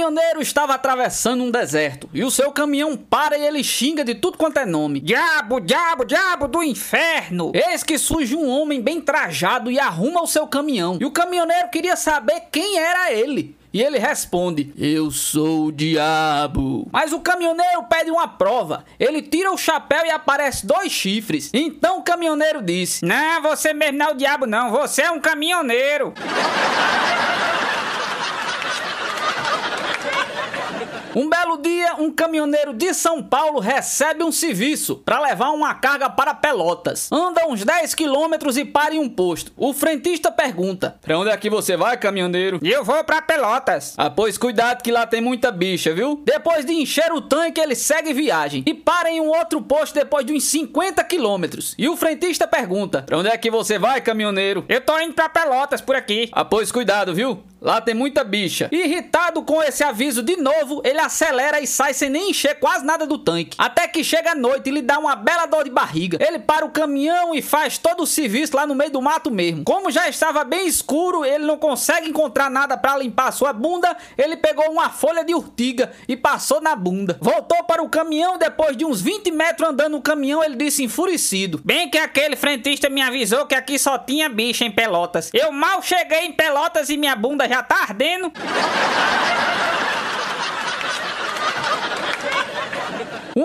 caminhoneiro estava atravessando um deserto e o seu caminhão para e ele xinga de tudo quanto é nome. Diabo, diabo, diabo do inferno! Eis que surge um homem bem trajado e arruma o seu caminhão. E o caminhoneiro queria saber quem era ele. E ele responde: Eu sou o diabo. Mas o caminhoneiro pede uma prova. Ele tira o chapéu e aparece dois chifres. Então o caminhoneiro disse: Não, você mesmo não é o diabo, não. Você é um caminhoneiro. Um belo dia, um caminhoneiro de São Paulo recebe um serviço para levar uma carga para Pelotas. Anda uns 10 quilômetros e para em um posto. O frentista pergunta: Pra onde é que você vai, caminhoneiro? Eu vou para Pelotas. Ah, pois cuidado que lá tem muita bicha, viu? Depois de encher o tanque, ele segue viagem e para em um outro posto depois de uns 50 quilômetros. E o frentista pergunta: Pra onde é que você vai, caminhoneiro? Eu tô indo para Pelotas por aqui. Ah, pois cuidado, viu? Lá tem muita bicha. Irritado com esse aviso de novo, ele acelera e sai sem nem encher quase nada do tanque. Até que chega a noite e lhe dá uma bela dor de barriga. Ele para o caminhão e faz todo o serviço lá no meio do mato mesmo. Como já estava bem escuro, ele não consegue encontrar nada para limpar sua bunda, ele pegou uma folha de urtiga e passou na bunda. Voltou para o caminhão depois de uns 20 metros andando no caminhão, ele disse enfurecido: Bem que aquele frentista me avisou que aqui só tinha bicha em Pelotas. Eu mal cheguei em Pelotas e minha bunda já tá ardendo.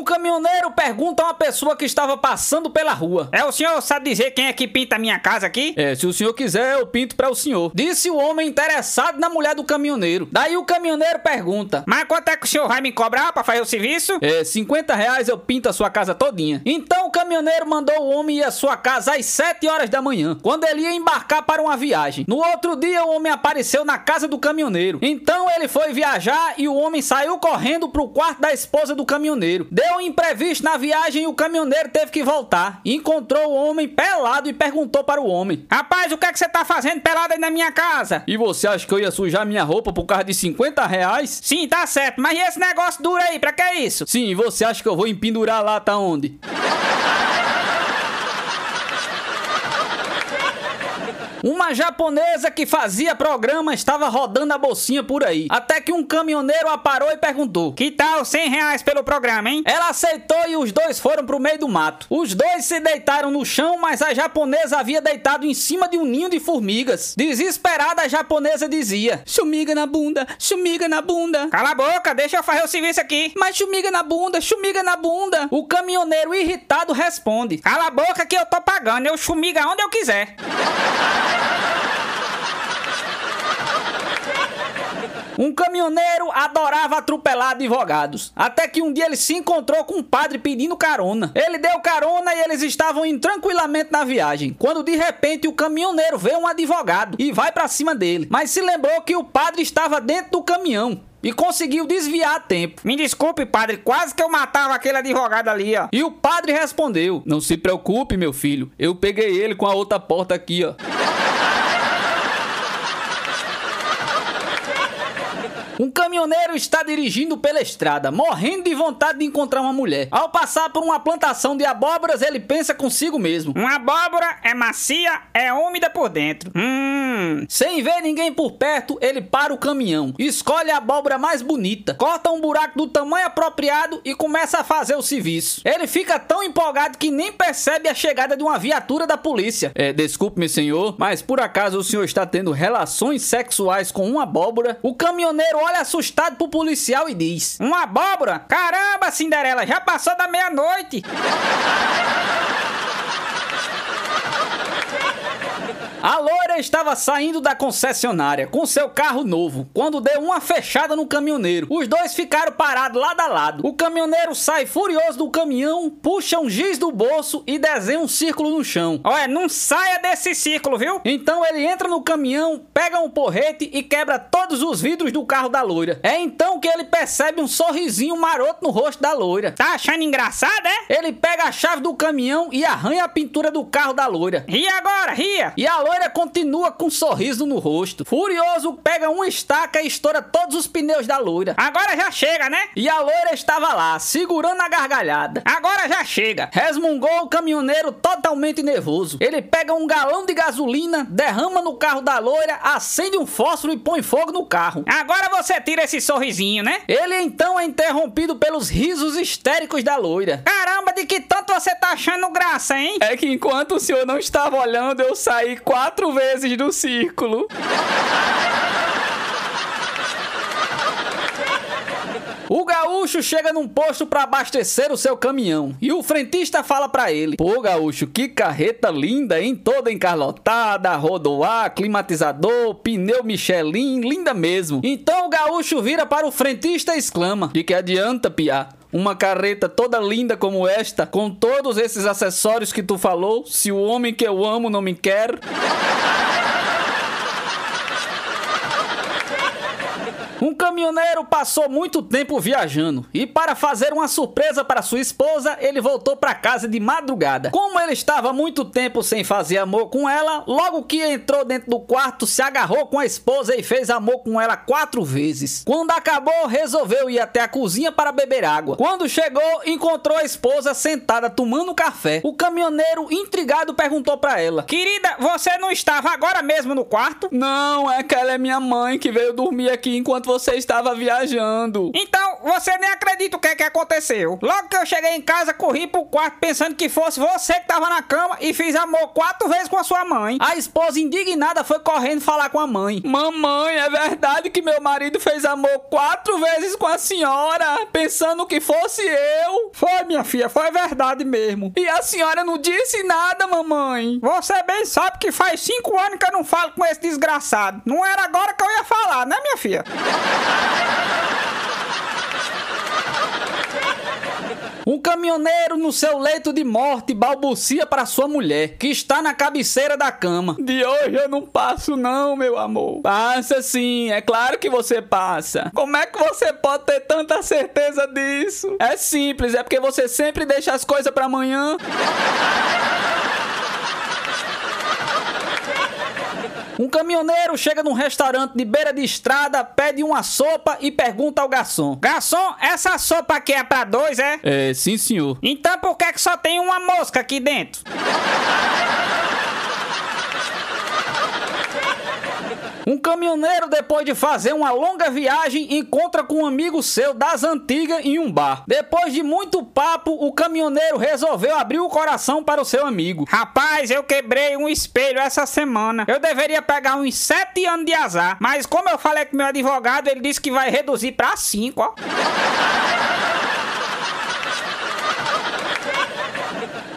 Caminhoneiro pergunta a uma pessoa que estava passando pela rua: É o senhor sabe dizer quem é que pinta a minha casa aqui? É, se o senhor quiser, eu pinto para o senhor. Disse o homem interessado na mulher do caminhoneiro. Daí o caminhoneiro pergunta: Mas quanto é que o senhor vai me cobrar para fazer o serviço? É, 50 reais eu pinto a sua casa todinha. Então o caminhoneiro mandou o homem ir à sua casa às 7 horas da manhã, quando ele ia embarcar para uma viagem. No outro dia, o homem apareceu na casa do caminhoneiro. Então ele foi viajar e o homem saiu correndo pro quarto da esposa do caminhoneiro. Deu um imprevisto na viagem e o caminhoneiro teve que voltar. Encontrou o homem pelado e perguntou para o homem: Rapaz, o que é que você tá fazendo pelado aí na minha casa? E você acha que eu ia sujar minha roupa por causa de 50 reais? Sim, tá certo, mas e esse negócio duro aí, pra que isso? Sim, e você acha que eu vou empendurar lá tá onde? Uma japonesa que fazia programa estava rodando a bolsinha por aí. Até que um caminhoneiro a parou e perguntou: Que tal 100 reais pelo programa, hein? Ela aceitou e os dois foram pro meio do mato. Os dois se deitaram no chão, mas a japonesa havia deitado em cima de um ninho de formigas. Desesperada, a japonesa dizia: Chumiga na bunda, chumiga na bunda. Cala a boca, deixa eu fazer o serviço aqui. Mas chumiga na bunda, chumiga na bunda. O caminhoneiro irritado responde: Cala a boca que eu tô pagando, eu chumiga onde eu quiser. Um caminhoneiro adorava atropelar advogados. Até que um dia ele se encontrou com um padre pedindo carona. Ele deu carona e eles estavam indo tranquilamente na viagem. Quando de repente o caminhoneiro vê um advogado e vai para cima dele. Mas se lembrou que o padre estava dentro do caminhão e conseguiu desviar a tempo. Me desculpe, padre, quase que eu matava aquele advogado ali, ó. E o padre respondeu: Não se preocupe, meu filho, eu peguei ele com a outra porta aqui, ó. Um caminhoneiro está dirigindo pela estrada, morrendo de vontade de encontrar uma mulher. Ao passar por uma plantação de abóboras, ele pensa consigo mesmo: Uma abóbora é macia, é úmida por dentro. Hum. Sem ver ninguém por perto, ele para o caminhão, escolhe a abóbora mais bonita, corta um buraco do tamanho apropriado e começa a fazer o serviço. Ele fica tão empolgado que nem percebe a chegada de uma viatura da polícia. É, desculpe-me, senhor, mas por acaso o senhor está tendo relações sexuais com uma abóbora? O caminhoneiro olha assustado pro policial e diz: Uma abóbora? Caramba, Cinderela, já passou da meia-noite. A loira estava saindo da concessionária com seu carro novo quando deu uma fechada no caminhoneiro. Os dois ficaram parados lado a lado. O caminhoneiro sai furioso do caminhão, puxa um giz do bolso e desenha um círculo no chão. Olha, não saia desse círculo, viu? Então ele entra no caminhão, pega um porrete e quebra todos os vidros do carro da loira. É então que ele percebe um sorrisinho maroto no rosto da loira. Tá achando engraçado, é? Ele pega a chave do caminhão e arranha a pintura do carro da loira. E agora, ria? E a loira loira continua com um sorriso no rosto. Furioso, pega uma estaca e estoura todos os pneus da loira. Agora já chega, né? E a loira estava lá, segurando a gargalhada. Agora já chega. Resmungou o caminhoneiro totalmente nervoso. Ele pega um galão de gasolina, derrama no carro da loira, acende um fósforo e põe fogo no carro. Agora você tira esse sorrisinho, né? Ele então é interrompido pelos risos histéricos da loira. De que tanto você tá achando graça, hein? É que enquanto o senhor não estava olhando, eu saí quatro vezes do círculo. O gaúcho chega num posto para abastecer o seu caminhão e o frentista fala para ele: Pô, gaúcho, que carreta linda, hein? Toda encarlotada, rodoar, climatizador, pneu Michelin, linda mesmo. Então o gaúcho vira para o frentista e exclama: De que adianta, piá? Uma carreta toda linda como esta, com todos esses acessórios que tu falou, se o homem que eu amo não me quer. Um caminhoneiro passou muito tempo viajando e, para fazer uma surpresa para sua esposa, ele voltou para casa de madrugada. Como ele estava muito tempo sem fazer amor com ela, logo que entrou dentro do quarto, se agarrou com a esposa e fez amor com ela quatro vezes. Quando acabou, resolveu ir até a cozinha para beber água. Quando chegou, encontrou a esposa sentada tomando café. O caminhoneiro, intrigado, perguntou para ela: Querida, você não estava agora mesmo no quarto? Não, é que ela é minha mãe que veio dormir aqui enquanto você estava viajando. Então, você nem acredita o que é que aconteceu. Logo que eu cheguei em casa, corri pro quarto pensando que fosse você que tava na cama e fiz amor quatro vezes com a sua mãe. A esposa indignada foi correndo falar com a mãe. Mamãe, é verdade que meu marido fez amor quatro vezes com a senhora, pensando que fosse eu. Foi, minha filha, foi verdade mesmo. E a senhora não disse nada, mamãe. Você bem sabe que faz cinco anos que eu não falo com esse desgraçado. Não era agora que eu ia falar, né, minha filha? Um caminhoneiro no seu leito de morte balbucia para sua mulher, que está na cabeceira da cama. De hoje eu não passo não, meu amor. Passa sim, é claro que você passa. Como é que você pode ter tanta certeza disso? É simples, é porque você sempre deixa as coisas para amanhã. Um caminhoneiro chega num restaurante de beira de estrada, pede uma sopa e pergunta ao garçom: Garçom, essa sopa aqui é pra dois, é? É, sim, senhor. Então por que, que só tem uma mosca aqui dentro? Um caminhoneiro, depois de fazer uma longa viagem, encontra com um amigo seu das antigas em um bar. Depois de muito papo, o caminhoneiro resolveu abrir o coração para o seu amigo. Rapaz, eu quebrei um espelho essa semana. Eu deveria pegar uns sete anos de azar, mas como eu falei com meu advogado, ele disse que vai reduzir para cinco, ó.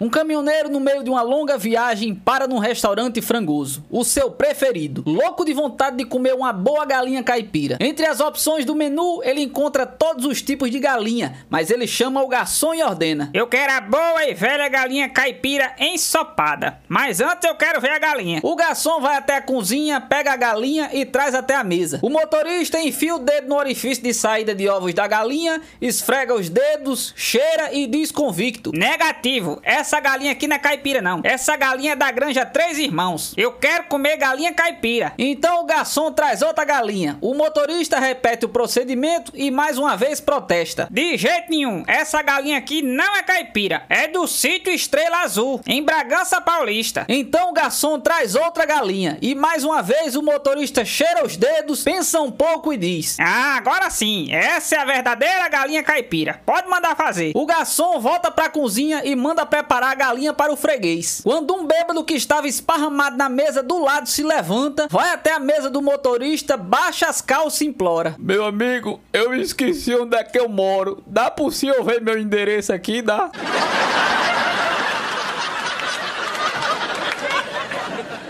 Um caminhoneiro no meio de uma longa viagem para num restaurante frangoso, o seu preferido, louco de vontade de comer uma boa galinha caipira. Entre as opções do menu, ele encontra todos os tipos de galinha, mas ele chama o garçom e ordena: Eu quero a boa e velha galinha caipira ensopada, mas antes eu quero ver a galinha. O garçom vai até a cozinha, pega a galinha e traz até a mesa. O motorista enfia o dedo no orifício de saída de ovos da galinha, esfrega os dedos, cheira e diz convicto: Negativo, essa essa galinha aqui não é caipira, não. Essa galinha é da granja Três Irmãos. Eu quero comer galinha caipira. Então o garçom traz outra galinha. O motorista repete o procedimento e mais uma vez protesta. De jeito nenhum. Essa galinha aqui não é caipira. É do sítio Estrela Azul, em Bragança Paulista. Então o garçom traz outra galinha. E mais uma vez o motorista cheira os dedos, pensa um pouco e diz: Ah, agora sim. Essa é a verdadeira galinha caipira. Pode mandar fazer. O garçom volta pra cozinha e manda preparar preparar a galinha para o freguês. Quando um bêbado que estava esparramado na mesa do lado se levanta, vai até a mesa do motorista, baixa as calças e implora: Meu amigo, eu esqueci onde é que eu moro. Dá por si eu ver meu endereço aqui, dá?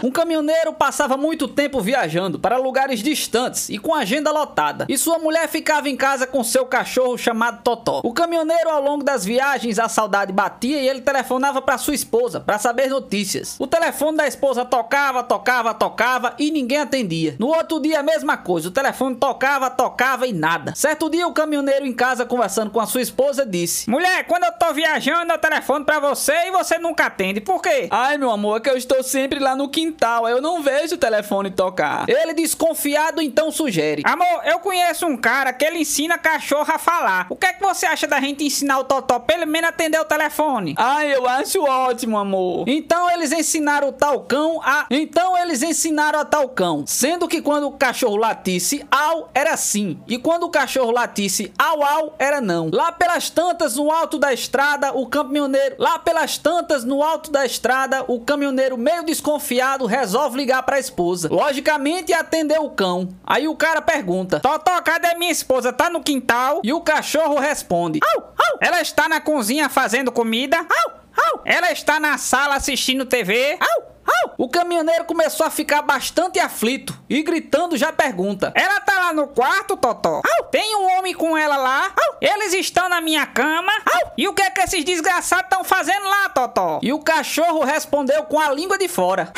Um caminhoneiro passava muito tempo viajando para lugares distantes e com agenda lotada, e sua mulher ficava em casa com seu cachorro chamado Totó. O caminhoneiro, ao longo das viagens, a saudade batia e ele telefonava para sua esposa para saber notícias. O telefone da esposa tocava, tocava, tocava e ninguém atendia. No outro dia, a mesma coisa, o telefone tocava, tocava e nada. Certo dia, o caminhoneiro em casa conversando com a sua esposa disse: Mulher, quando eu tô viajando, eu telefono para você e você nunca atende. Por quê? Ai, meu amor, é que eu estou sempre lá no quintal quintal, eu não vejo o telefone tocar. Ele desconfiado então sugere: Amor, eu conheço um cara que ele ensina cachorro a falar. O que é que você acha da gente ensinar o Totó pelo menos atender o telefone? Ah, eu acho ótimo, amor. Então eles ensinaram o talcão a. Então eles ensinaram a talcão. Sendo que quando o cachorro latisse au, era sim. E quando o cachorro latisse au au, era não. Lá pelas tantas, no alto da estrada, o caminhoneiro. Lá pelas tantas, no alto da estrada, o caminhoneiro, meio desconfiado, resolve ligar pra esposa. Logicamente, atendeu o cão. Aí o cara pergunta: Totó, cadê minha esposa? Tá no quintal? E o cachorro responde: Au, au. Ela está na cozinha fazendo comida? Au. Ela está na sala assistindo TV? Au. O caminhoneiro começou a ficar bastante aflito e gritando já pergunta: Ela tá lá no quarto, Totó? Tem um homem com ela lá? Eles estão na minha cama? E o que é que esses desgraçados estão fazendo lá, Totó? E o cachorro respondeu com a língua de fora: